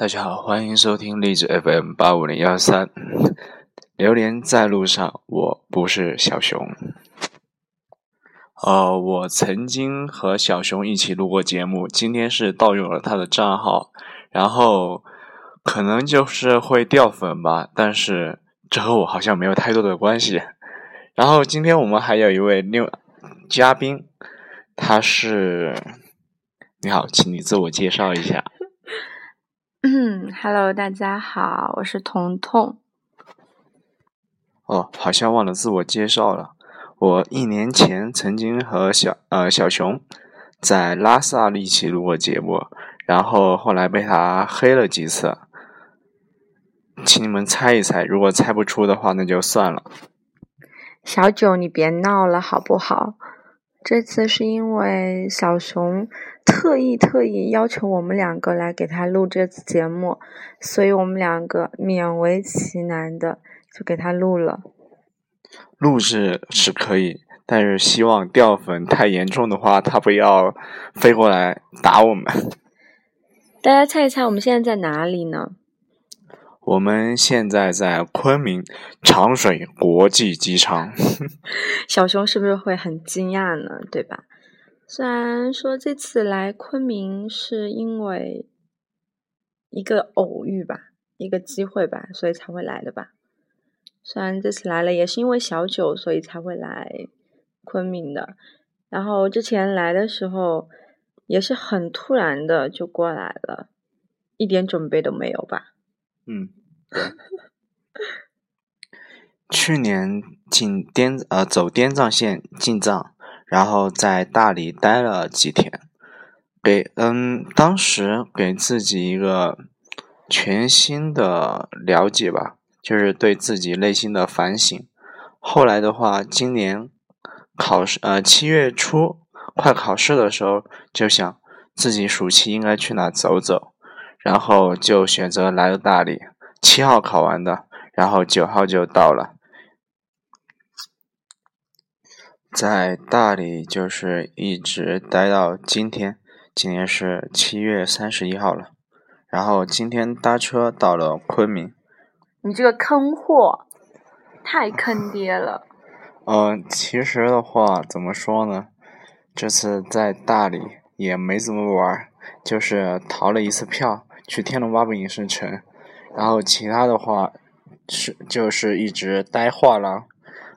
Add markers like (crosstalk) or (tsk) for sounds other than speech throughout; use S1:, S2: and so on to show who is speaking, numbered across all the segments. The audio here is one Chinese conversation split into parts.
S1: 大家好，欢迎收听励志 FM 八五零幺三。榴莲在路上，我不是小熊。呃，我曾经和小熊一起录过节目，今天是盗用了他的账号，然后可能就是会掉粉吧，但是这和我好像没有太多的关系。然后今天我们还有一位另嘉宾，他是你好，请你自我介绍一下。
S2: 嗯，Hello，大家好，我是彤彤。
S1: 哦，好像忘了自我介绍了。我一年前曾经和小呃小熊在拉萨一起录过节目，然后后来被他黑了几次。请你们猜一猜，如果猜不出的话，那就算了。
S2: 小九，你别闹了好不好？这次是因为小熊。特意特意要求我们两个来给他录这次节目，所以我们两个勉为其难的就给他录了。
S1: 录制是可以，但是希望掉粉太严重的话，他不要飞过来打我们。(laughs)
S2: 大家猜一猜，我们现在在哪里呢？
S1: 我们现在在昆明长水国际机场。(laughs)
S2: 小熊是不是会很惊讶呢？对吧？虽然说这次来昆明是因为一个偶遇吧，一个机会吧，所以才会来的吧。虽然这次来了也是因为小九，所以才会来昆明的。然后之前来的时候也是很突然的就过来了，一点准备都没有吧？
S1: 嗯。(laughs) 去年进滇呃走滇藏线进藏。然后在大理待了几天，给嗯，当时给自己一个全新的了解吧，就是对自己内心的反省。后来的话，今年考试呃七月初快考试的时候，就想自己暑期应该去哪走走，然后就选择来了大理。七号考完的，然后九号就到了。在大理就是一直待到今天，今天是七月三十一号了。然后今天搭车到了昆明。
S2: 你这个坑货，太坑爹了。(laughs)
S1: 嗯，其实的话，怎么说呢？这次在大理也没怎么玩，就是逃了一次票去天龙八部影视城。然后其他的话是就是一直待画廊，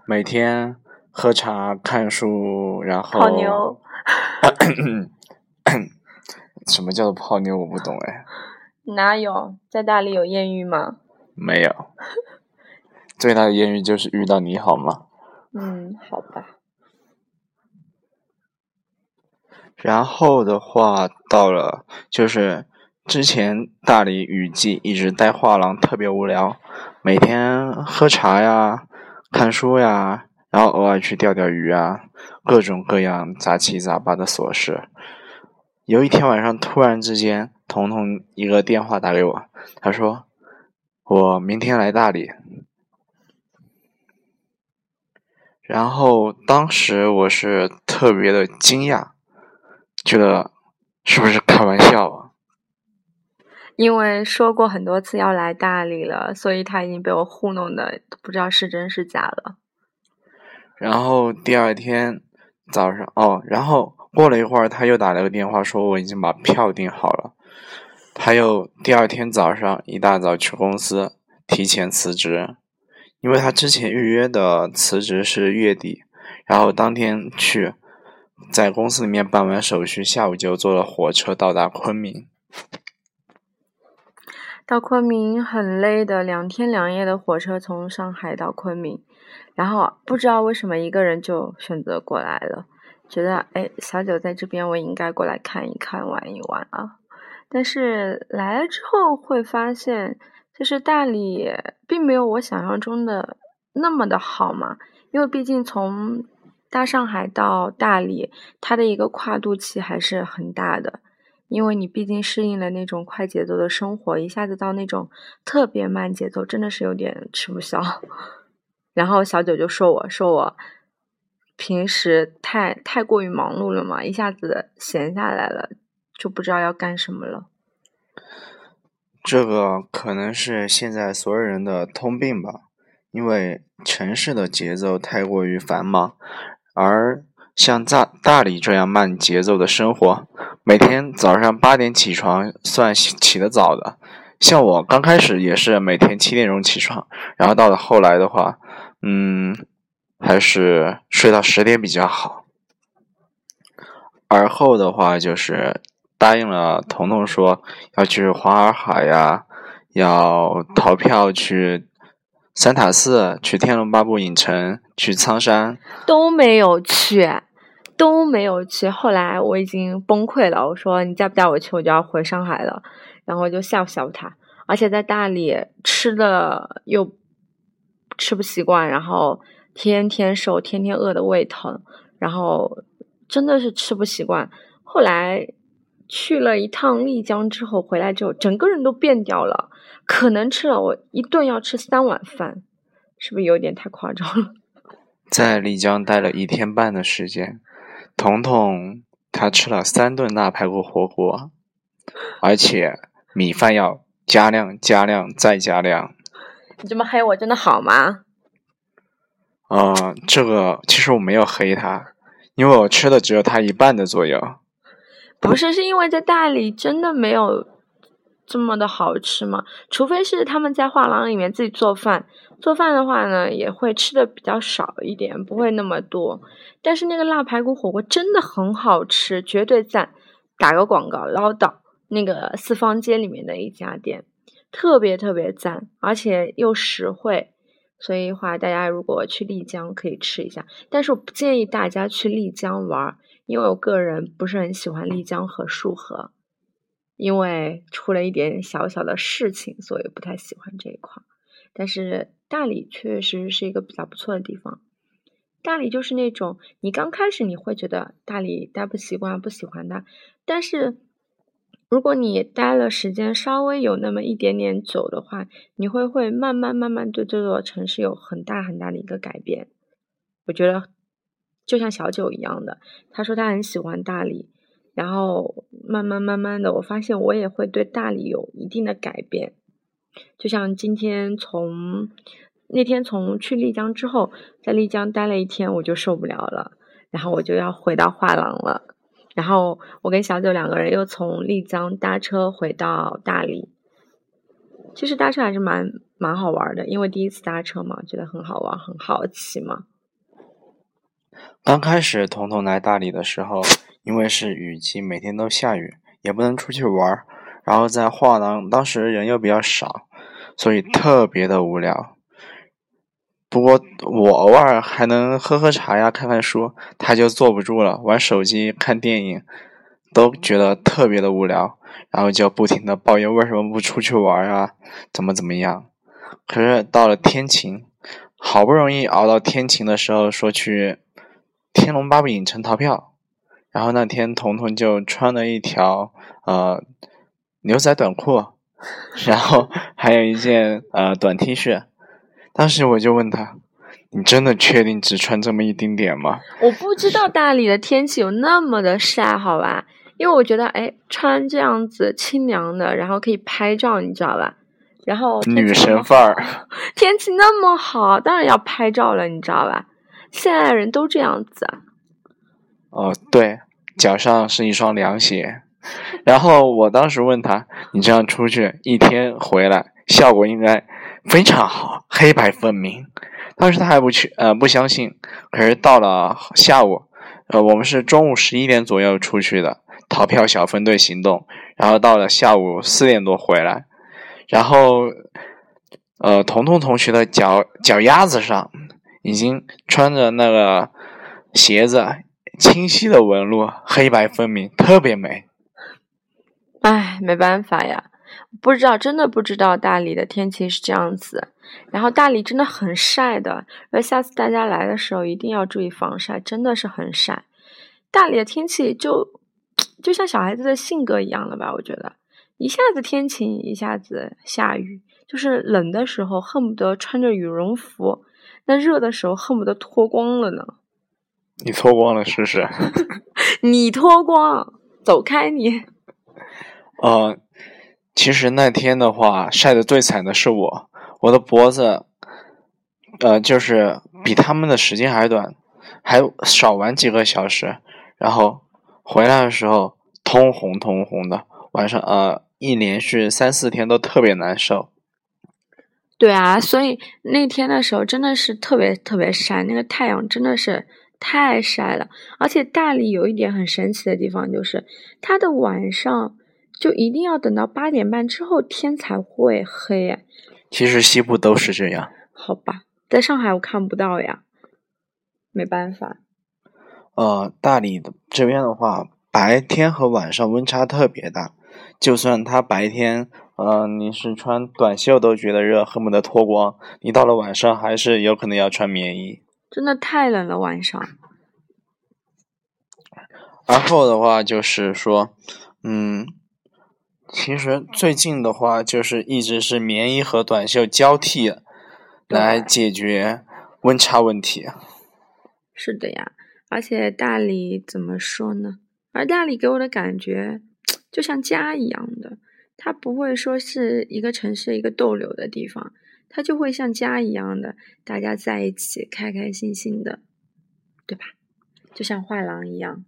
S1: 每天。喝茶、看书，然后
S2: 泡妞。(coughs)
S1: 什么叫做泡妞？我不懂哎。
S2: 哪有？在大理有艳遇吗？
S1: 没有。最大的艳遇就是遇到你好吗？
S2: 嗯，好吧。
S1: 然后的话，到了就是之前大理雨季一直待画廊，特别无聊，每天喝茶呀，看书呀。然后偶尔去钓钓鱼啊，各种各样杂七杂八的琐事。有一天晚上，突然之间，彤彤一个电话打给我，他说：“我明天来大理。”然后当时我是特别的惊讶，觉得是不是开玩笑啊？
S2: 因为说过很多次要来大理了，所以他已经被我糊弄的不知道是真是假了。
S1: 然后第二天早上哦，然后过了一会儿，他又打了个电话说我已经把票订好了。他又第二天早上一大早去公司提前辞职，因为他之前预约的辞职是月底，然后当天去在公司里面办完手续，下午就坐了火车到达昆明。
S2: 到昆明很累的，两天两夜的火车从上海到昆明。然后不知道为什么一个人就选择过来了，觉得哎，小九在这边，我应该过来看一看、玩一玩啊。但是来了之后会发现，就是大理并没有我想象中的那么的好嘛。因为毕竟从大上海到大理，它的一个跨度期还是很大的。因为你毕竟适应了那种快节奏的生活，一下子到那种特别慢节奏，真的是有点吃不消。然后小九就说：“我说我平时太太过于忙碌了嘛，一下子闲下来了，就不知道要干什么了。”
S1: 这个可能是现在所有人的通病吧，因为城市的节奏太过于繁忙，而像大大理这样慢节奏的生活，每天早上八点起床算起得早的。像我刚开始也是每天七点钟起床，然后到了后来的话，嗯，还是睡到十点比较好。而后的话就是答应了彤彤说要去黄洱海呀，要逃票去三塔寺、去天龙八部影城、去苍山，
S2: 都没有去，都没有去。后来我已经崩溃了，我说你再不带我去，我就要回上海了。然后就吓唬吓唬他，而且在大理吃的又吃不习惯，然后天天瘦，天天饿的胃疼，然后真的是吃不习惯。后来去了一趟丽江之后，回来之后整个人都变掉了，可能吃了我一顿要吃三碗饭，是不是有点太夸张了？(laughs)
S1: 在丽江待了一天半的时间，彤彤他吃了三顿腊排骨火锅，而且。米饭要加量、加量再加量。
S2: 你这么黑我真的好吗？
S1: 呃，这个其实我没有黑他，因为我吃的只有他一半的左右。
S2: 不是，是因为在大理真的没有这么的好吃吗？除非是他们在画廊里面自己做饭，做饭的话呢，也会吃的比较少一点，不会那么多。但是那个腊排骨火锅真的很好吃，绝对赞！打个广告，唠叨。那个四方街里面的一家店，特别特别赞，而且又实惠，所以话大家如果去丽江可以吃一下，但是我不建议大家去丽江玩，因为我个人不是很喜欢丽江和束河，因为出了一点小小的事情，所以不太喜欢这一块。但是大理确实是一个比较不错的地方，大理就是那种你刚开始你会觉得大理待不习惯，不喜欢它，但是。如果你待了时间稍微有那么一点点久的话，你会会慢慢慢慢对这座城市有很大很大的一个改变。我觉得就像小九一样的，他说他很喜欢大理，然后慢慢慢慢的，我发现我也会对大理有一定的改变。就像今天从那天从去丽江之后，在丽江待了一天，我就受不了了，然后我就要回到画廊了。然后我跟小九两个人又从丽江搭车回到大理。其实搭车还是蛮蛮好玩的，因为第一次搭车嘛，觉得很好玩，很好奇嘛。
S1: 刚开始彤彤来大理的时候，因为是雨季，每天都下雨，也不能出去玩。然后在画廊，当时人又比较少，所以特别的无聊。不过我偶尔还能喝喝茶呀，看看书，他就坐不住了，玩手机、看电影，都觉得特别的无聊，然后就不停的抱怨为什么不出去玩啊，怎么怎么样。可是到了天晴，好不容易熬到天晴的时候，说去天龙八部影城逃票，然后那天彤彤就穿了一条呃牛仔短裤，(laughs) 然后还有一件呃短 T 恤。当时我就问他：“你真的确定只穿这么一丁点吗？”
S2: 我不知道大理的天气有那么的晒，好吧？因为我觉得，哎，穿这样子清凉的，然后可以拍照，你知道吧？然后
S1: 女神范儿，(laughs)
S2: 天气那么好，当然要拍照了，你知道吧？现在的人都这样子。
S1: 哦，对，脚上是一双凉鞋。然后我当时问他：“你这样出去一天回来，效果应该？”非常好，黑白分明。当时他还不去，呃，不相信。可是到了下午，呃，我们是中午十一点左右出去的，逃票小分队行动。然后到了下午四点多回来，然后，呃，彤彤同学的脚脚丫子上已经穿着那个鞋子，清晰的纹路，黑白分明，特别美。
S2: 唉，没办法呀。不知道，真的不知道大理的天气是这样子。然后大理真的很晒的，而下次大家来的时候一定要注意防晒，真的是很晒。大理的天气就就像小孩子的性格一样了吧？我觉得一下子天晴，一下子下雨，就是冷的时候恨不得穿着羽绒服，那热的时候恨不得脱光了呢。
S1: 你脱光了试试？(laughs)
S2: 你脱光，走开你。
S1: 哦。(laughs) 其实那天的话，晒得最惨的是我，我的脖子，呃，就是比他们的时间还短，还少玩几个小时，然后回来的时候通红通红的，晚上呃一连续三四天都特别难受。
S2: 对啊，所以那天的时候真的是特别特别晒，那个太阳真的是太晒了，而且大理有一点很神奇的地方就是，它的晚上。就一定要等到八点半之后天才会黑。
S1: 其实西部都是这样。
S2: 好吧，在上海我看不到呀，没办法。
S1: 呃，大理的这边的话，白天和晚上温差特别大，就算它白天，呃，你是穿短袖都觉得热，恨不得脱光，你到了晚上还是有可能要穿棉衣。
S2: 真的太冷了晚上。
S1: 然后的话就是说，嗯。其实最近的话，就是一直是棉衣和短袖交替来解决温差问题。
S2: 是的呀，而且大理怎么说呢？而大理给我的感觉就像家一样的，它不会说是一个城市一个逗留的地方，它就会像家一样的，大家在一起开开心心的，对吧？就像画廊一样。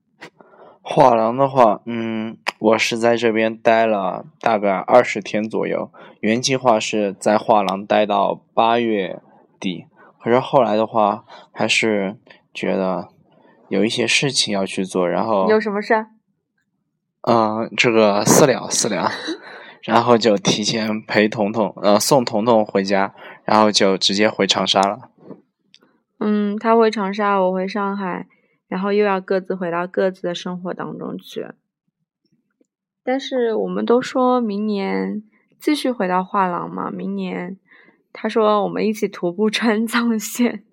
S1: 画廊的话，嗯。我是在这边待了大概二十天左右，原计划是在画廊待到八月底，可是后来的话，还是觉得有一些事情要去做，然后
S2: 有什么事？
S1: 嗯，这个私聊私聊，(laughs) 然后就提前陪彤彤，呃，送彤彤回家，然后就直接回长沙了。
S2: 嗯，他回长沙，我回上海，然后又要各自回到各自的生活当中去。但是我们都说明年继续回到画廊嘛？明年他说我们一起徒步川 (laughs) 藏线。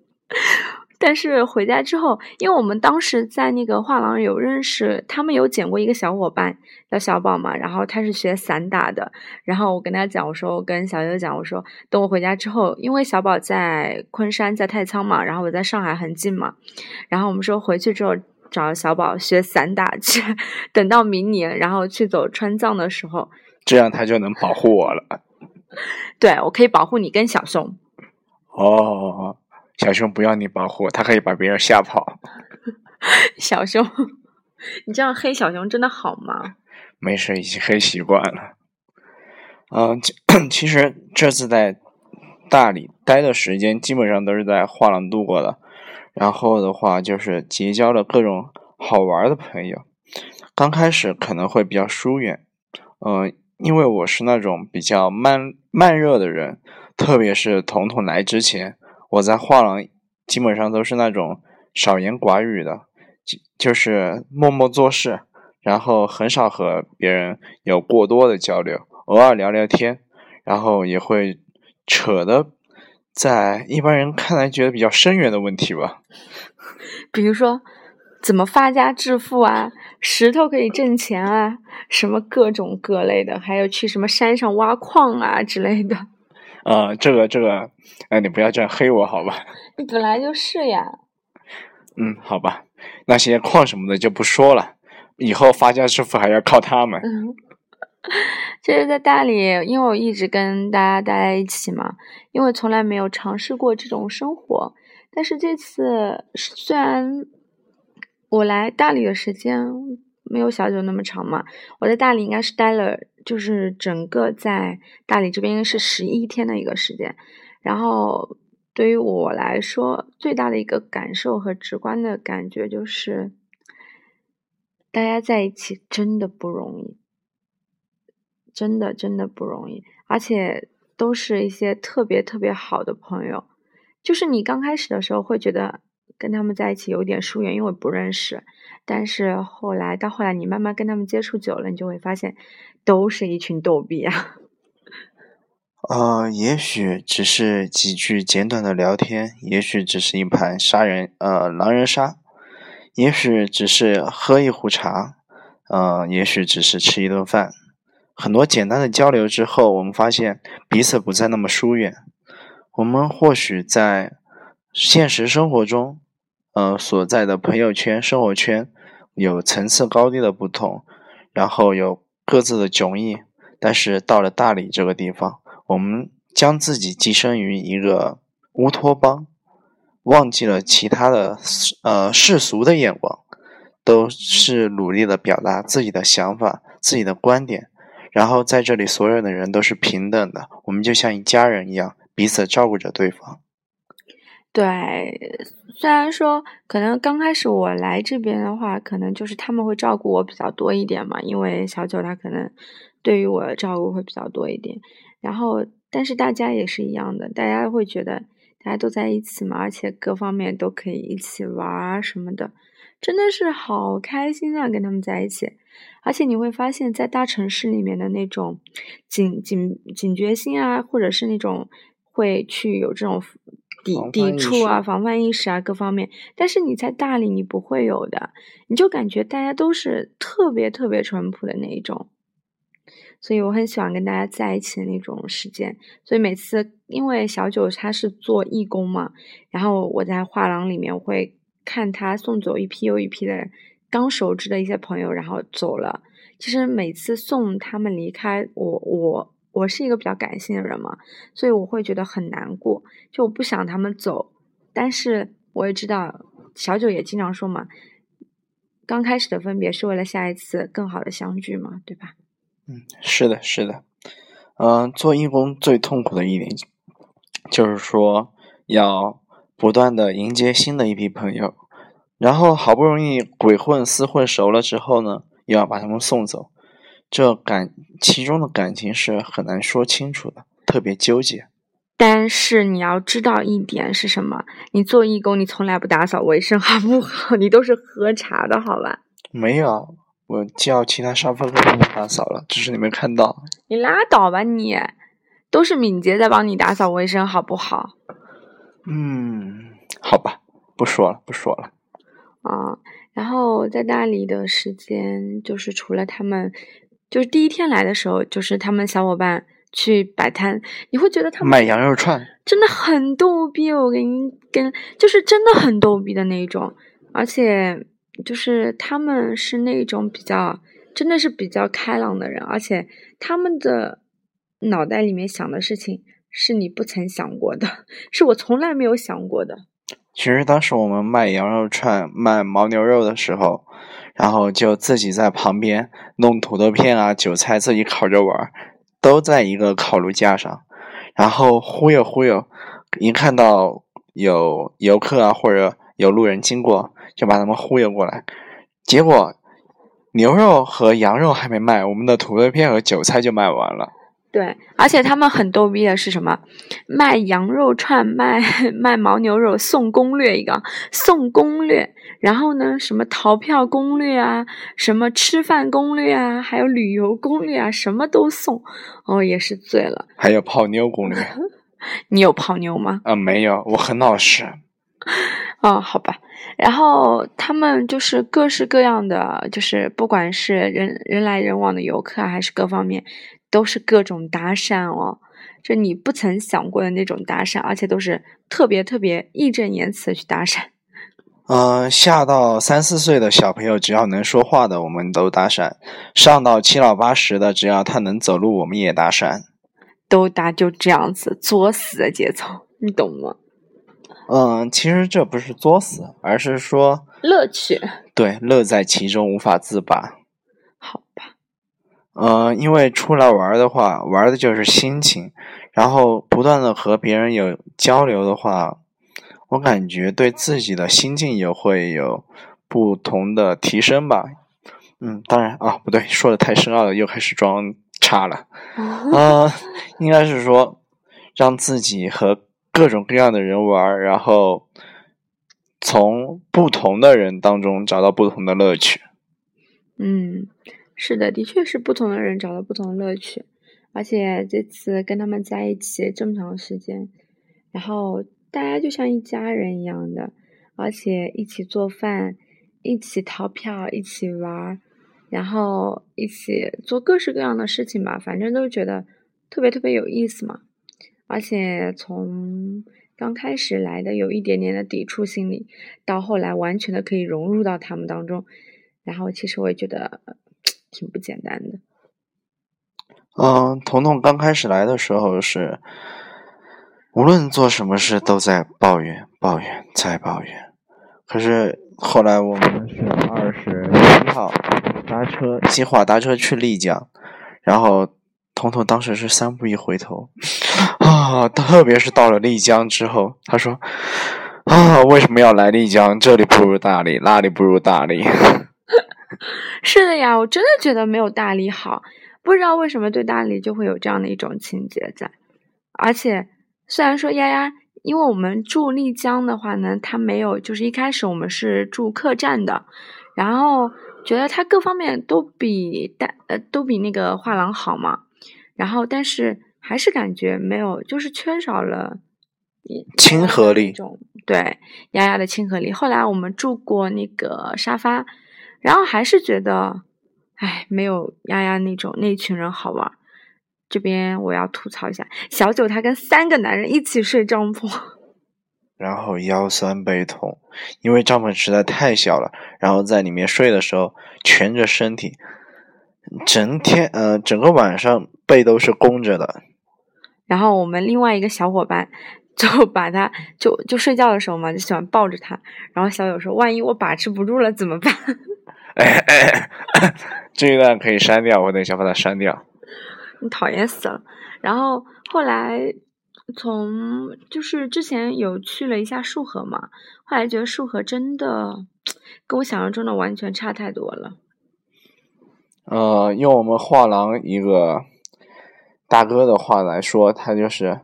S2: 但是回家之后，因为我们当时在那个画廊有认识，他们有捡过一个小伙伴叫小宝嘛，然后他是学散打的。然后我跟他讲，我说我跟小优讲，我说等我回家之后，因为小宝在昆山在太仓嘛，然后我在上海很近嘛，然后我们说回去之后。找小宝学散打去，等到明年，然后去走川藏的时候，
S1: 这样他就能保护我了。
S2: 对，我可以保护你跟小熊。
S1: 哦，小熊不要你保护，它可以把别人吓跑。(laughs)
S2: 小熊，你这样黑小熊真的好吗？
S1: 没事，已经黑习惯了。嗯，其 (clears throat) 实这次在大理待的时间，基本上都是在画廊度过的。然后的话，就是结交了各种好玩的朋友。刚开始可能会比较疏远，嗯，因为我是那种比较慢慢热的人，特别是彤彤来之前，我在画廊基本上都是那种少言寡语的，就就是默默做事，然后很少和别人有过多的交流，偶尔聊聊天，然后也会扯的。在一般人看来，觉得比较深远的问题吧，
S2: 比如说怎么发家致富啊，石头可以挣钱啊，什么各种各类的，还有去什么山上挖矿啊之类的。
S1: 呃，这个这个，哎，你不要这样黑我好吧？(laughs)
S2: 你本来就是呀。
S1: 嗯，好吧，那些矿什么的就不说了，以后发家致富还要靠他们。(laughs)
S2: 就是，在大理，因为我一直跟大家待在一起嘛，因为从来没有尝试过这种生活。但是这次，虽然我来大理的时间没有小九那么长嘛，我在大理应该是待了，就是整个在大理这边是十一天的一个时间。然后，对于我来说，最大的一个感受和直观的感觉就是，大家在一起真的不容易。真的真的不容易，而且都是一些特别特别好的朋友。就是你刚开始的时候会觉得跟他们在一起有点疏远，因为不认识。但是后来到后来，你慢慢跟他们接触久了，你就会发现，都是一群逗比啊。(laughs)
S1: 呃，也许只是几句简短的聊天，也许只是一盘杀人呃狼人杀，也许只是喝一壶茶，呃，也许只是吃一顿饭。很多简单的交流之后，我们发现彼此不再那么疏远。我们或许在现实生活中，呃，所在的朋友圈、生活圈有层次高低的不同，然后有各自的迥异，但是到了大理这个地方，我们将自己寄生于一个乌托邦，忘记了其他的呃世俗的眼光，都是努力的表达自己的想法、自己的观点。然后在这里，所有的人都是平等的，我们就像一家人一样，彼此照顾着对方。
S2: 对，虽然说可能刚开始我来这边的话，可能就是他们会照顾我比较多一点嘛，因为小九他可能对于我的照顾会比较多一点。然后，但是大家也是一样的，大家会觉得大家都在一起嘛，而且各方面都可以一起玩啊什么的，真的是好开心啊，跟他们在一起。而且你会发现在大城市里面的那种警警警觉心啊，或者是那种会去有这种。抵抵触啊，防范意识啊，各方面。但是你在大理，你不会有的，你就感觉大家都是特别特别淳朴的那一种。所以我很喜欢跟大家在一起的那种时间。所以每次，因为小九他是做义工嘛，然后我在画廊里面会看他送走一批又一批的刚熟知的一些朋友，然后走了。其实每次送他们离开，我我。我是一个比较感性的人嘛，所以我会觉得很难过，就我不想他们走，但是我也知道小九也经常说嘛，刚开始的分别是为了下一次更好的相聚嘛，对吧？
S1: 嗯，是的，是的，嗯，做义工最痛苦的一点就是说要不断的迎接新的一批朋友，然后好不容易鬼混厮混熟了之后呢，又要把他们送走。这感其中的感情是很难说清楚的，特别纠结。
S2: 但是你要知道一点是什么？你做义工，你从来不打扫卫生，好不好？你都是喝茶的，好吧？
S1: 没有，我叫其他沙发客帮我打扫了，只是你没看到。
S2: 你拉倒吧你！都是敏捷在帮你打扫卫生，好不好？
S1: 嗯，好吧，不说了，不说了。
S2: 啊，然后在大理的时间，就是除了他们。就是第一天来的时候，就是他们小伙伴去摆摊，你会觉得他们
S1: 卖羊肉串
S2: 真的很逗逼。我跟你跟就是真的很逗逼的那种，而且就是他们是那种比较真的是比较开朗的人，而且他们的脑袋里面想的事情是你不曾想过的，(laughs) 是我从来没有想过的。
S1: 其实当时我们卖羊肉串、卖牦牛肉的时候。然后就自己在旁边弄土豆片啊、韭菜，自己烤着玩，都在一个烤炉架上，然后忽悠忽悠，一看到有游客啊或者有路人经过，就把他们忽悠过来，结果牛肉和羊肉还没卖，我们的土豆片和韭菜就卖完了。
S2: 对，而且他们很逗逼的是什么？卖羊肉串，卖 (laughs) 卖牦牛肉，送攻略一个，送攻略。然后呢，什么逃票攻略啊，什么吃饭攻略啊，还有旅游攻略啊，什么都送。哦，也是醉了。
S1: 还有泡妞攻略。(laughs)
S2: 你有泡妞吗？
S1: 啊，没有，我很老实。(laughs)
S2: 哦，好吧。然后他们就是各式各样的，就是不管是人人来人往的游客，还是各方面。都是各种搭讪哦，就你不曾想过的那种搭讪，而且都是特别特别义正言辞的去搭讪。
S1: 嗯，(laughs) 下到三四岁的小朋友，只要能说话的，我们都搭讪；上到七老八十的，只要他能走路，我们也搭讪。
S2: 都搭就这样子作死的节奏，你懂吗？
S1: 嗯，其实这不是作死，而是说
S2: 乐趣。
S1: 对，乐在其中，无法自拔。
S2: 好吧。
S1: 呃，因为出来玩的话，玩的就是心情，然后不断的和别人有交流的话，我感觉对自己的心境也会有不同的提升吧。嗯，当然啊，不对，说的太深奥了，又开始装叉了。嗯，应该是说让自己和各种各样的人玩，然后从不同的人当中找到不同的乐趣。
S2: 嗯。是的，的确是不同的人找到不同的乐趣，而且这次跟他们在一起这么长时间，然后大家就像一家人一样的，而且一起做饭，一起逃票，一起玩，然后一起做各式各样的事情吧，反正都觉得特别特别有意思嘛。而且从刚开始来的有一点点的抵触心理，到后来完全的可以融入到他们当中，然后其实我也觉得。挺不简单的，
S1: 嗯，彤彤刚开始来的时候是，无论做什么事都在抱怨、抱怨、再抱怨。可是后来我们是二十一号搭车，计划搭车去丽江，然后彤彤当时是三步一回头，啊，特别是到了丽江之后，他说，啊，为什么要来丽江？这里不如大理，那里不如大理。(laughs)
S2: 是的呀，我真的觉得没有大理好。不知道为什么对大理就会有这样的一种情节在，而且虽然说丫丫，因为我们住丽江的话呢，它没有，就是一开始我们是住客栈的，然后觉得它各方面都比大呃都比那个画廊好嘛，然后但是还是感觉没有，就是缺少了
S1: 亲和力，
S2: 对丫丫的亲和力。后来我们住过那个沙发，然后还是觉得。哎，没有丫丫那种那群人好玩。这边我要吐槽一下，小九他跟三个男人一起睡帐篷，(laughs)
S1: 然后腰酸背痛，因为帐篷实在太小了。然后在里面睡的时候，蜷着身体，整天呃整个晚上背都是弓着的。
S2: 然后我们另外一个小伙伴就把他就就睡觉的时候嘛，就喜欢抱着他。然后小九说：“万一我把持不住了怎么办？”
S1: 哎哎，这一段可以删掉，我等一下把它删掉。
S2: 你讨厌死了。然后后来从就是之前有去了一下束河嘛，后来觉得束河真的跟我想象中的完全差太多了。
S1: 呃，用我们画廊一个大哥的话来说，他就是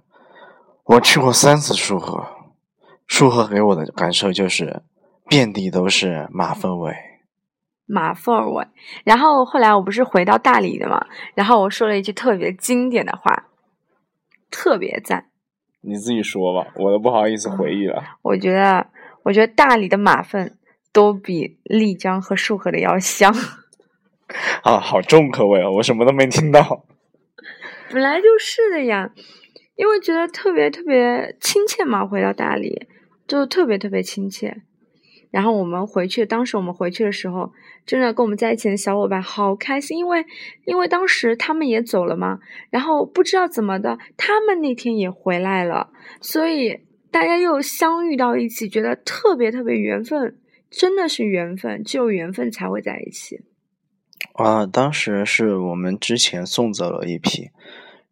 S1: 我去过三次束河，束河给我的感受就是遍地都是马粪味。
S2: 马粪味，然后后来我不是回到大理的嘛，然后我说了一句特别经典的话，特别赞。
S1: 你自己说吧，我都不好意思回忆了。
S2: 我觉得，我觉得大理的马粪都比丽江和束河的要香。(laughs)
S1: 啊，好重口味啊！我什么都没听到。
S2: 本来就是的呀，因为觉得特别特别亲切嘛，回到大理就特别特别亲切。然后我们回去，当时我们回去的时候，真的跟我们在一起的小伙伴好开心，因为因为当时他们也走了嘛，然后不知道怎么的，他们那天也回来了，所以大家又相遇到一起，觉得特别特别缘分，真的是缘分，只有缘分才会在一起。
S1: 啊，当时是我们之前送走了一批，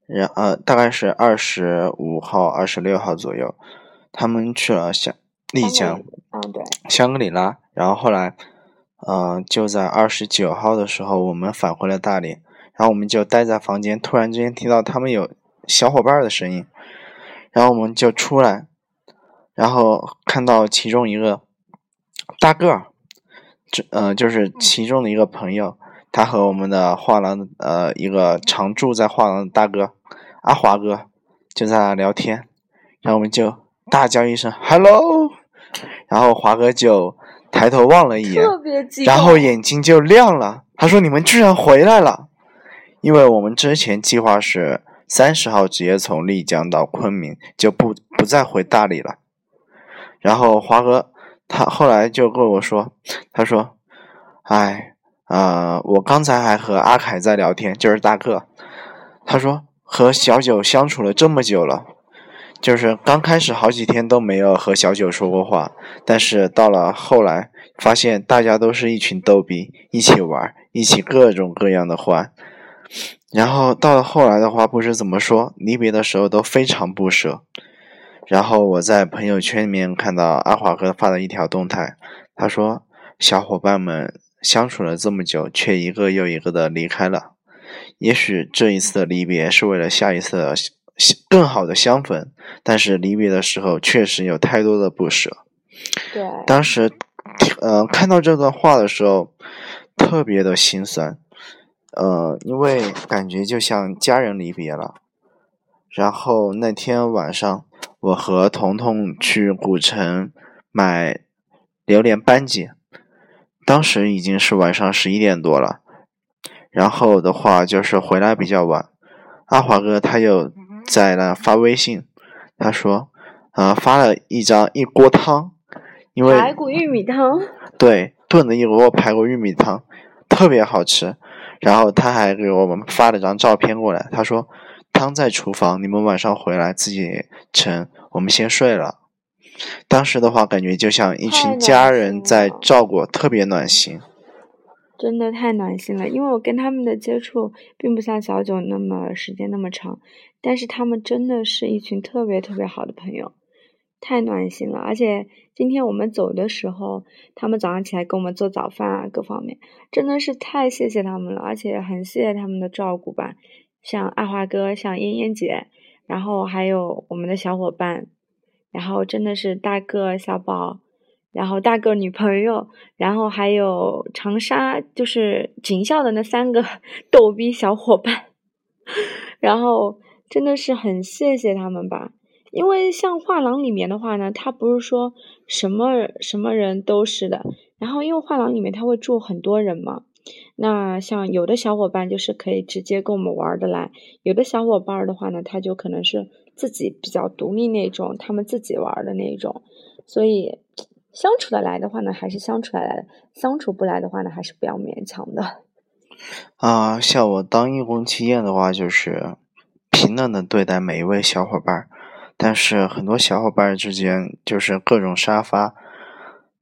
S1: 然呃，大概是二十五号、二十六号左右，他们去了香丽江。
S2: 嗯，对，
S1: 香格里拉，然后后来，嗯，就在二十九号的时候，我们返回了大理，然后我们就待在房间，突然之间听到他们有小伙伴的声音，然后我们就出来，然后看到其中一个大个儿，这呃就是其中的一个朋友，他和我们的画廊呃一个常住在画廊的大哥阿华哥就在那聊天，然后我们就大叫一声 “hello”。然后华哥就抬头望了一眼，然后眼睛就亮了。他说：“你们居然回来了！因为我们之前计划是三十号直接从丽江到昆明，就不不再回大理了。”然后华哥他后来就跟我说：“他说，哎，呃，我刚才还和阿凯在聊天，就是大个。他说和小九相处了这么久了。”就是刚开始好几天都没有和小九说过话，但是到了后来，发现大家都是一群逗逼，一起玩，一起各种各样的欢。然后到了后来的话，不知怎么说，离别的时候都非常不舍。然后我在朋友圈里面看到阿华哥发的一条动态，他说：“小伙伴们相处了这么久，却一个又一个的离开了。也许这一次的离别是为了下一次的。”更好的相逢，但是离别的时候确实有太多的不舍。
S2: 对，
S1: 当时，呃，看到这段话的时候，特别的心酸，呃，因为感觉就像家人离别了。然后那天晚上，我和彤彤去古城买榴莲班戟，当时已经是晚上十一点多了。然后的话就是回来比较晚，阿华哥他又。在那发微信，他说，啊，发了一张一锅汤，因为
S2: 排骨玉米汤，
S1: 对，炖的一锅排骨玉米汤，特别好吃。然后他还给我们发了张照片过来，他说汤在厨房，你们晚上回来自己盛，我们先睡了。当时的话，感觉就像一群家人在照顾，特别暖心。
S2: 真的太暖心了，因为我跟他们的接触并不像小九那么时间那么长，但是他们真的是一群特别特别好的朋友，太暖心了。而且今天我们走的时候，他们早上起来给我们做早饭啊，各方面真的是太谢谢他们了，而且很谢谢他们的照顾吧，像爱华哥，像燕燕姐，然后还有我们的小伙伴，然后真的是大个小宝。然后大个女朋友，然后还有长沙，就是警校的那三个 (laughs) 逗逼小伙伴，(laughs) 然后真的是很谢谢他们吧。因为像画廊里面的话呢，他不是说什么什么人都是的。然后因为画廊里面他会住很多人嘛，那像有的小伙伴就是可以直接跟我们玩的来，有的小伙伴的话呢，他就可能是自己比较独立那种，他们自己玩的那种，所以。相处的来的话呢，还是相处来的；相处不来的话呢，还是不要勉强的。(laughs)
S1: 啊，像我当义工期间的话，就是平等的对待每一位小伙伴。但是很多小伙伴之间就是各种沙发，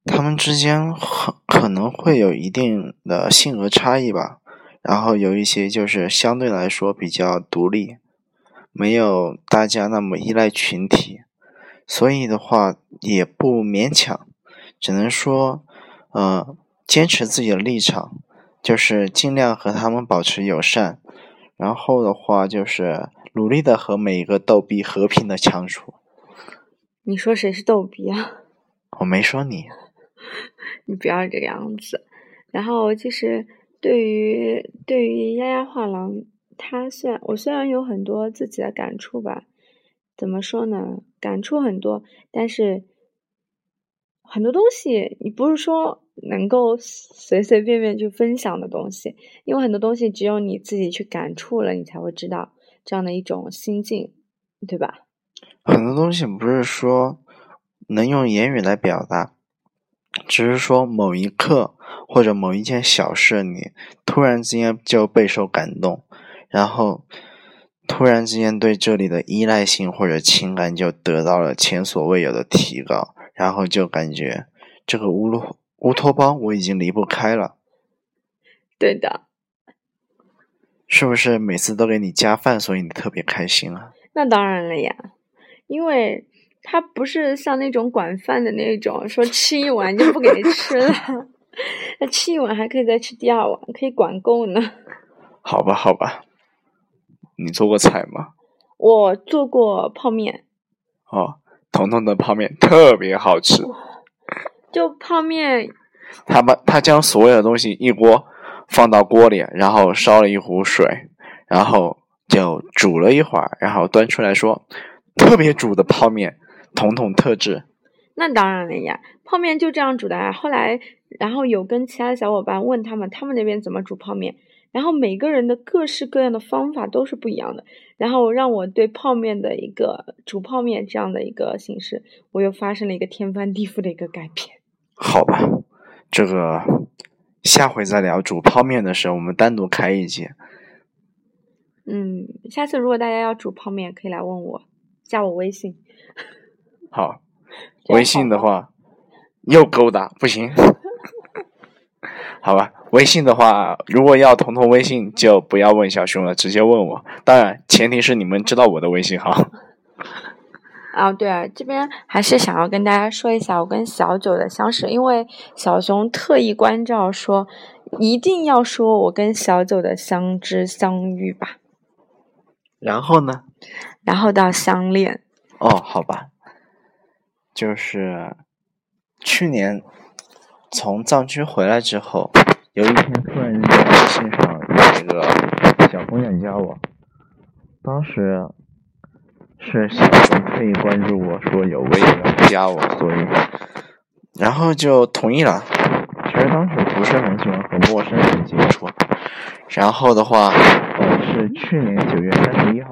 S1: 他们之间很可能会有一定的性格差异吧。然后有一些就是相对来说比较独立，没有大家那么依赖群体，所以的话也不勉强。只能说，呃，坚持自己的立场，就是尽量和他们保持友善，然后的话就是努力的和每一个逗逼和平的相处。
S2: 你说谁是逗逼啊？
S1: 我没说你。(laughs)
S2: 你不要这个样子。然后就是对于对于丫丫画廊，他虽然我虽然有很多自己的感触吧，怎么说呢？感触很多，但是。很多东西你不是说能够随随便便去分享的东西，因为很多东西只有你自己去感触了，你才会知道这样的一种心境，对吧？
S1: 很多东西不是说能用言语来表达，只是说某一刻或者某一件小事，你突然之间就备受感动，然后突然之间对这里的依赖性或者情感就得到了前所未有的提高。然后就感觉这个乌托乌托邦我已经离不开了。
S2: 对的。
S1: 是不是每次都给你加饭，所以你特别开心啊？
S2: 那当然了呀，因为他不是像那种管饭的那种，说吃一碗就不给你吃了，(laughs) 那吃一碗还可以再吃第二碗，可以管够呢。(laughs)
S1: 好吧，好吧。你做过菜吗？
S2: 我做过泡面。
S1: 哦。彤彤的泡面特别好吃，
S2: 就泡面，
S1: 他把他将所有的东西一锅放到锅里，然后烧了一壶水，然后就煮了一会儿，然后端出来说，特别煮的泡面，统统特制。
S2: 那当然了呀，泡面就这样煮的啊。后来，然后有跟其他小伙伴问他们，他们那边怎么煮泡面。然后每个人的各式各样的方法都是不一样的，然后让我对泡面的一个煮泡面这样的一个形式，我又发生了一个天翻地覆的一个改变。
S1: 好吧，这个下回再聊煮泡面的时候，我们单独开一集。
S2: 嗯，下次如果大家要煮泡面，可以来问我，加我微信。
S1: 好，微信的话又勾搭，不行。(laughs) 好吧。微信的话，如果要彤彤微信，就不要问小熊了，直接问我。当然，前提是你们知道我的微信号。
S2: 啊，对啊，这边还是想要跟大家说一下我跟小九的相识，因为小熊特意关照说，一定要说我跟小九的相知相遇吧。
S1: 然后呢？
S2: 然后到相恋。
S1: 哦，好吧，就是去年从藏区回来之后。有一天，突然间微信上有一个小姑娘加我，当时是小红特意关注我说有微信加我，所以然后就同意了。其实当时不是很喜欢和陌生人接触，然后的话，呃，是去年九月三十一号，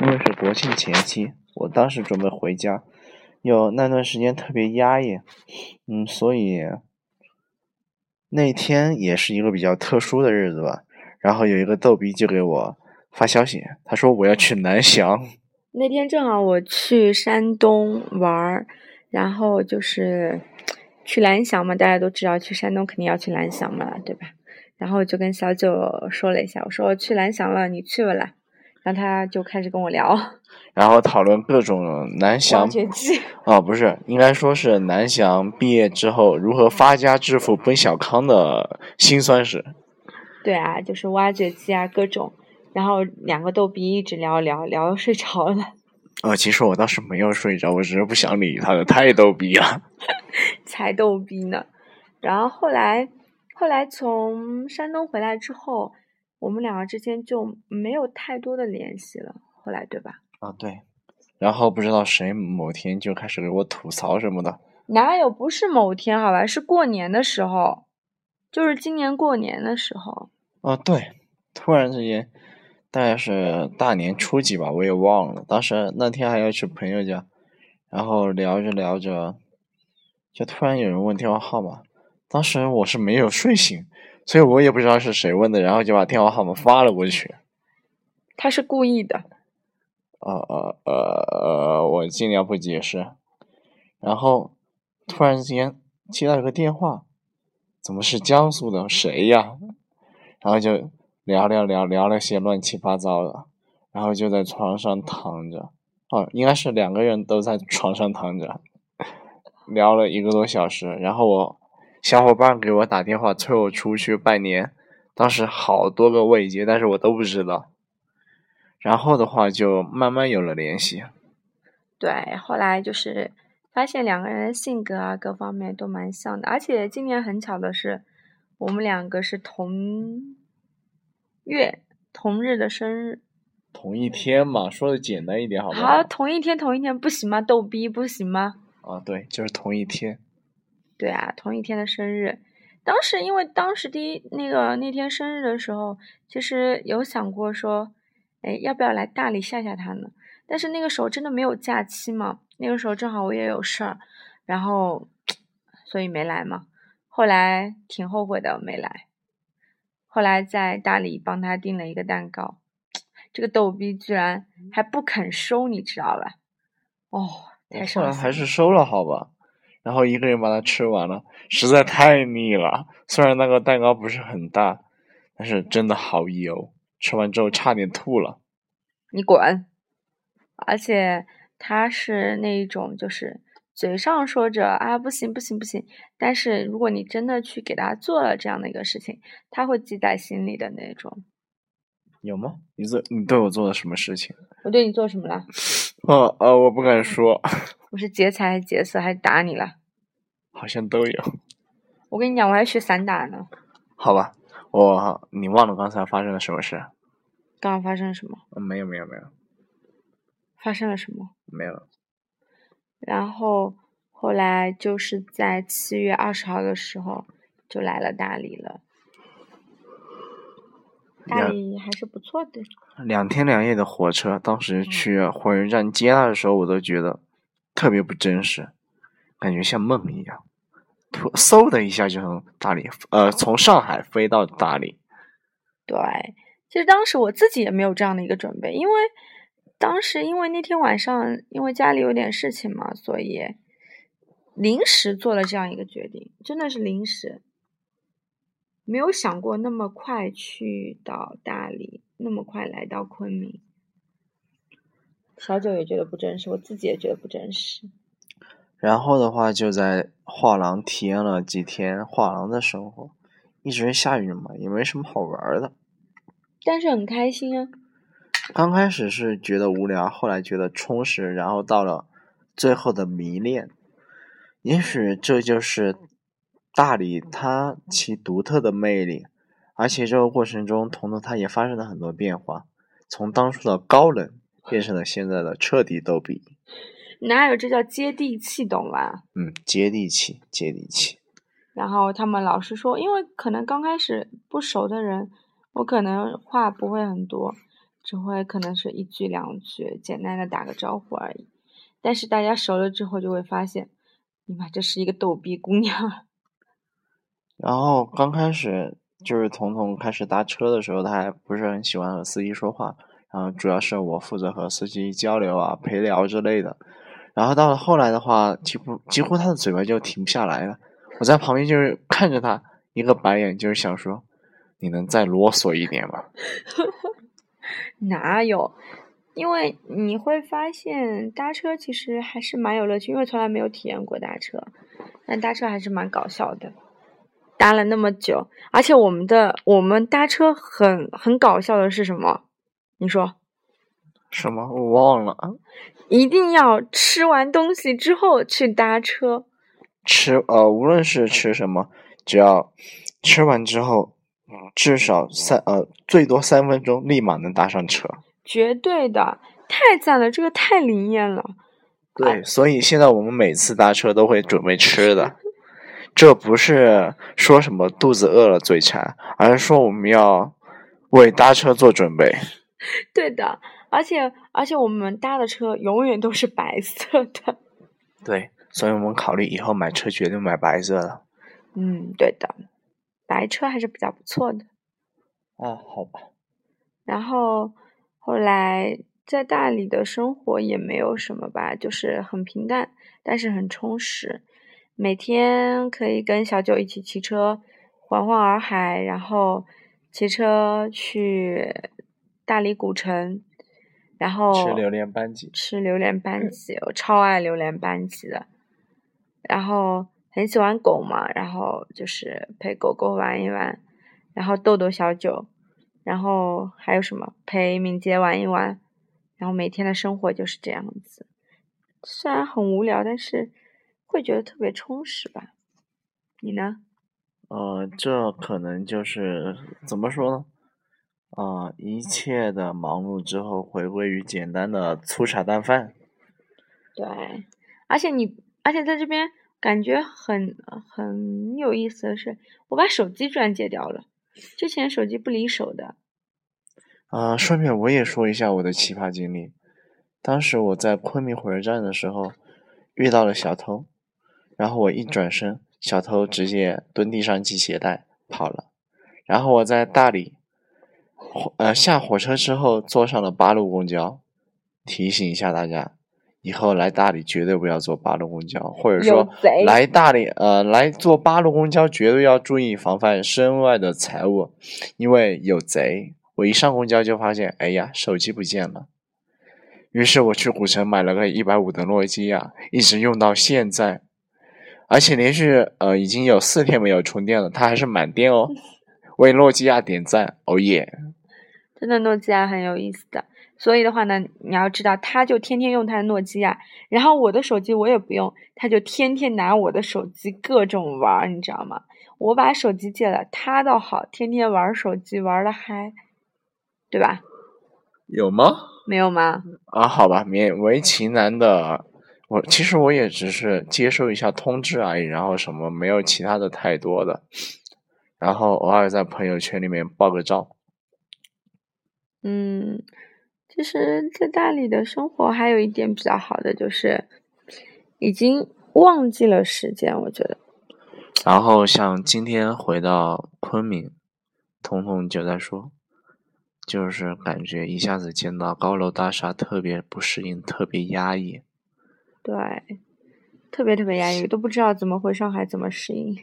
S1: 因为是国庆前期，我当时准备回家，有那段时间特别压抑，嗯，所以。那天也是一个比较特殊的日子吧，然后有一个逗逼就给我发消息，他说我要去南翔。
S2: 那天正好我去山东玩儿，然后就是去蓝翔嘛，大家都知道去山东肯定要去蓝翔嘛，对吧？然后就跟小九说了一下，我说我去蓝翔了，你去不啦？然后他就开始跟我聊，(laughs)
S1: 然后讨论各种蓝翔
S2: 挖掘机。
S1: 哦，不是，应该说是蓝翔毕业之后如何发家致富、奔小康的辛酸史。
S2: 对啊，就是挖掘机啊，各种。然后两个逗逼一直聊聊聊到睡着了。
S1: 呃，其实我倒是没有睡着，我只是不想理他了，太逗逼了。(laughs)
S2: 才逗逼呢。然后后来，后来从山东回来之后，我们两个之间就没有太多的联系了。后来，对吧？
S1: 啊，对。然后不知道谁某天就开始给我吐槽什么的。
S2: 哪有？不是某天，好吧？是过年的时候，就是今年过年的时候。
S1: 啊，对，突然之间。大概是大年初几吧，我也忘了。当时那天还要去朋友家，然后聊着聊着，就突然有人问电话号码。当时我是没有睡醒，所以我也不知道是谁问的，然后就把电话号码发了过去。
S2: 他是故意的。
S1: 呃呃呃呃，我尽量不解释。然后突然之间接到一个电话，怎么是江苏的？谁呀？然后就。聊聊聊聊了些乱七八糟的，然后就在床上躺着，哦，应该是两个人都在床上躺着，(laughs) 聊了一个多小时。然后我小伙伴给我打电话催我出去拜年，当时好多个未接，但是我都不知道。然后的话就慢慢有了联系。
S2: 对，后来就是发现两个人性格啊，各方面都蛮像的，而且今年很巧的是，我们两个是同。月同日的生日，
S1: 同一天嘛，说的简单一点好不
S2: 好？同一天，同一天不行吗？逗逼不行吗？
S1: 啊，对，就是同一天。
S2: 对啊，同一天的生日。当时因为当时第一那个那天生日的时候，其实有想过说，哎，要不要来大理吓吓他呢？但是那个时候真的没有假期嘛，那个时候正好我也有事儿，然后 (tsk) 所以没来嘛。后来挺后悔的，没来。后来在大理帮他订了一个蛋糕，这个逗逼居然还不肯收，你知道吧？哦，太
S1: 后来还是收了，好吧。然后一个人把它吃完了，(laughs) 实在太腻了。虽然那个蛋糕不是很大，但是真的好油，吃完之后差点吐了。
S2: 你滚！而且他是那一种，就是。嘴上说着啊不行不行不行，但是如果你真的去给他做了这样的一个事情，他会记在心里的那种。
S1: 有吗？你做你对我做了什么事情？
S2: 我对你做什么了？(laughs)
S1: 哦哦，我不敢说。(laughs)
S2: 我是劫财还是劫色还是打你了？
S1: 好像都有。(laughs)
S2: 我跟你讲，我还学散打呢。
S1: 好吧，我你忘了刚才发生了什么事？
S2: 刚刚发生了什么？
S1: 没有没有没有。
S2: 发生了什么？
S1: 没有。
S2: 然后后来就是在七月二十号的时候就来了大理了，大理还是不错的。
S1: 两天两夜的火车，当时去火车站接他的时候，我都觉得特别不真实，感觉像梦一样。突嗖的一下就从大理，呃，从上海飞到大理。
S2: 对，其实当时我自己也没有这样的一个准备，因为。当时因为那天晚上，因为家里有点事情嘛，所以临时做了这样一个决定，真的是临时，没有想过那么快去到大理，那么快来到昆明。小九也觉得不真实，我自己也觉得不真实。
S1: 然后的话，就在画廊体验了几天画廊的生活，一直下雨嘛，也没什么好玩的。
S2: 但是很开心啊。
S1: 刚开始是觉得无聊，后来觉得充实，然后到了最后的迷恋。也许这就是大理它其独特的魅力，而且这个过程中，彤彤他也发生了很多变化，从当初的高冷变成了现在的彻底逗比。
S2: 哪有这叫接地气，懂吧？
S1: 嗯，接地气，接地气。
S2: 然后他们老是说，因为可能刚开始不熟的人，我可能话不会很多。只会可能是一句两句，简单的打个招呼而已。但是大家熟了之后，就会发现，你妈这是一个逗逼姑娘。(laughs)
S1: 然后刚开始就是彤彤开始搭车的时候，他还不是很喜欢和司机说话，然后主要是我负责和司机交流啊、陪聊之类的。然后到了后来的话，几乎几乎他的嘴巴就停不下来了。我在旁边就是看着他，一个白眼，就是想说，你能再啰嗦一点吗？(laughs)
S2: 哪有？因为你会发现搭车其实还是蛮有乐趣，因为从来没有体验过搭车，但搭车还是蛮搞笑的。搭了那么久，而且我们的我们搭车很很搞笑的是什么？你说？
S1: 什么？我忘了。
S2: 一定要吃完东西之后去搭车。
S1: 吃呃，无论是吃什么，只要吃完之后，至少三呃最多三分钟，立马能搭上车。
S2: 绝对的，太赞了，这个太灵验了。
S1: 对，所以现在我们每次搭车都会准备吃的，这不是说什么肚子饿了嘴馋，而是说我们要为搭车做准备。(laughs)
S2: 对的，而且而且我们搭的车永远都是白色的。
S1: 对，所以我们考虑以后买车绝对买白色的。
S2: 嗯，对的，白车还是比较不错的。
S1: 啊，好吧。
S2: 然后。后来在大理的生活也没有什么吧，就是很平淡，但是很充实。每天可以跟小九一起骑车环环洱海，然后骑车去大理古城，然后
S1: 吃榴莲班戟，
S2: 吃榴莲班戟，我超爱榴莲班戟的。然后很喜欢狗嘛，然后就是陪狗狗玩一玩，然后逗逗小九。然后还有什么陪敏捷玩一玩，然后每天的生活就是这样子，虽然很无聊，但是会觉得特别充实吧？你呢？
S1: 呃，这可能就是怎么说呢？啊，一切的忙碌之后，回归于简单的粗茶淡饭。
S2: 对，而且你，而且在这边感觉很很有意思的是，我把手机居然戒掉了。之前手机不离手的。
S1: 啊，顺便我也说一下我的奇葩经历。当时我在昆明火车站的时候遇到了小偷，然后我一转身，小偷直接蹲地上系鞋带跑了。然后我在大理，呃下火车之后坐上了八路公交。提醒一下大家。以后来大理绝对不要坐八路公交，或者说来大理呃来坐八路公交绝对要注意防范身外的财物，因为有贼。我一上公交就发现，哎呀，手机不见了。于是我去古城买了个一百五的诺基亚，一直用到现在，而且连续呃已经有四天没有充电了，它还是满电哦。(laughs) 为诺基亚点赞，哦耶！
S2: 真的诺基亚很有意思的。所以的话呢，你要知道，他就天天用他的诺基亚，然后我的手机我也不用，他就天天拿我的手机各种玩，你知道吗？我把手机借了，他倒好，天天玩手机玩的嗨，对吧？
S1: 有吗？
S2: 没有吗？
S1: 啊，好吧，勉为其难的，我其实我也只是接受一下通知而已，然后什么没有其他的太多的，然后偶尔在朋友圈里面爆个照，
S2: 嗯。其实，在大理的生活还有一点比较好的，就是已经忘记了时间。我觉得。
S1: 然后像今天回到昆明，彤彤就在说，就是感觉一下子见到高楼大厦，特别不适应，特别压抑。
S2: 对，特别特别压抑，都不知道怎么回上海，怎么适应。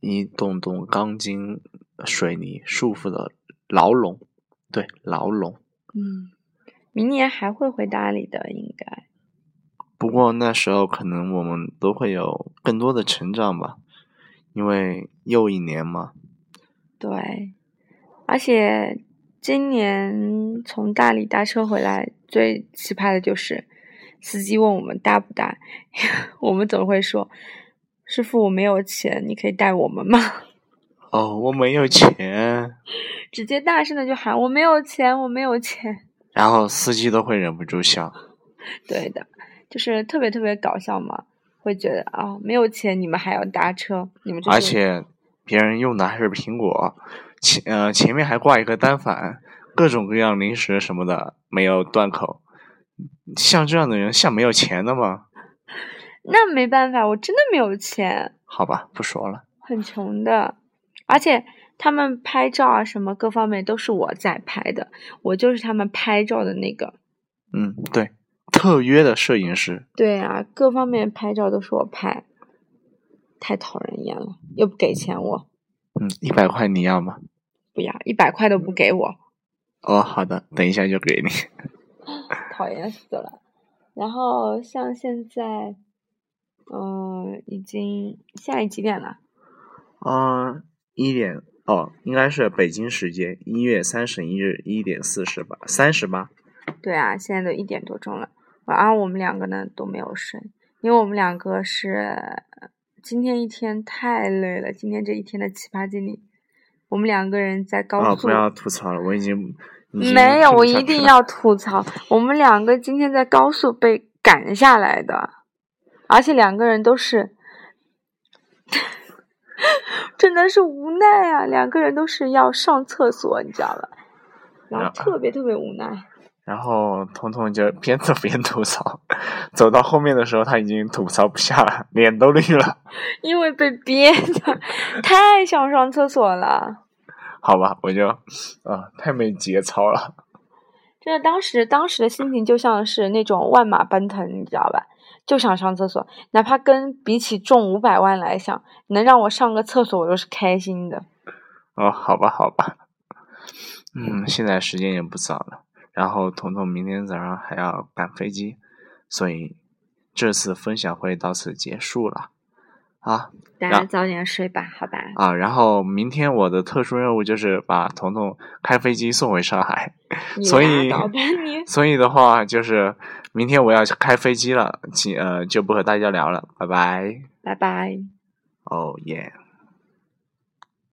S1: 一栋栋钢筋水泥束缚的牢笼，对，牢笼。
S2: 嗯，明年还会回大理的，应该。
S1: 不过那时候可能我们都会有更多的成长吧，因为又一年嘛。
S2: 对，而且今年从大理搭车回来，最奇葩的就是司机问我们搭不搭，(laughs) 我们总会说：“师傅，我没有钱，你可以带我们吗？”
S1: 哦，我没有钱。(laughs)
S2: 直接大声的就喊：“我没有钱，我没有钱。(laughs) ”
S1: 然后司机都会忍不住笑。
S2: 对的，就是特别特别搞笑嘛，会觉得啊，没有钱你们还要搭车，你们
S1: 而且别人用的还是苹果，前呃前面还挂一个单反，各种各样零食什么的没有断口。像这样的人像没有钱的吗？
S2: 那没办法，我真的没有钱。
S1: 好吧，不说了。
S2: 很穷的。而且他们拍照啊什么各方面都是我在拍的，我就是他们拍照的那个。
S1: 嗯，对，特约的摄影师。
S2: 对啊，各方面拍照都是我拍，太讨人厌了，又不给钱我。
S1: 嗯，一百块你要吗？
S2: 不要，一百块都不给我。
S1: 哦，好的，等一下就给你。(laughs)
S2: 讨厌死了。然后像现在，嗯，已经现在几点了？
S1: 嗯，一点哦，应该是北京时间一月三十一日一点四十八，三十八。
S2: 对啊，现在都一点多钟了，而我们两个呢都没有睡，因为我们两个是今天一天太累了，今天这一天的奇葩经历，我们两个人在高速。
S1: 啊，不要吐槽了，我已经。
S2: 没有，我一定要吐槽，我们两个今天在高速被赶下来的，而且两个人都是，真的是无奈啊，两个人都是要上厕所，你知道吧？然后特别特别无奈。
S1: 然后彤彤就边走边吐槽，走到后面的时候他已经吐槽不下了，脸都绿了。(laughs)
S2: 因为被憋的，太想上厕所了。
S1: 好吧，我就啊，太没节操了。
S2: 真的，当时当时的心情就像是那种万马奔腾，你知道吧？就想上厕所，哪怕跟比起中五百万来想，能让我上个厕所，我都是开心的。
S1: 哦，好吧，好吧。嗯，现在时间也不早了。然后彤彤明天早上还要赶飞机，所以这次分享会到此结束了。啊，
S2: 大家早点睡吧，好吧。
S1: 啊，然后明天我的特殊任务就是把彤彤开飞机送回上海，所以所以的话就是明天我要开飞机了，请呃就不和大家聊了，拜拜。
S2: 拜拜。
S1: 哦耶。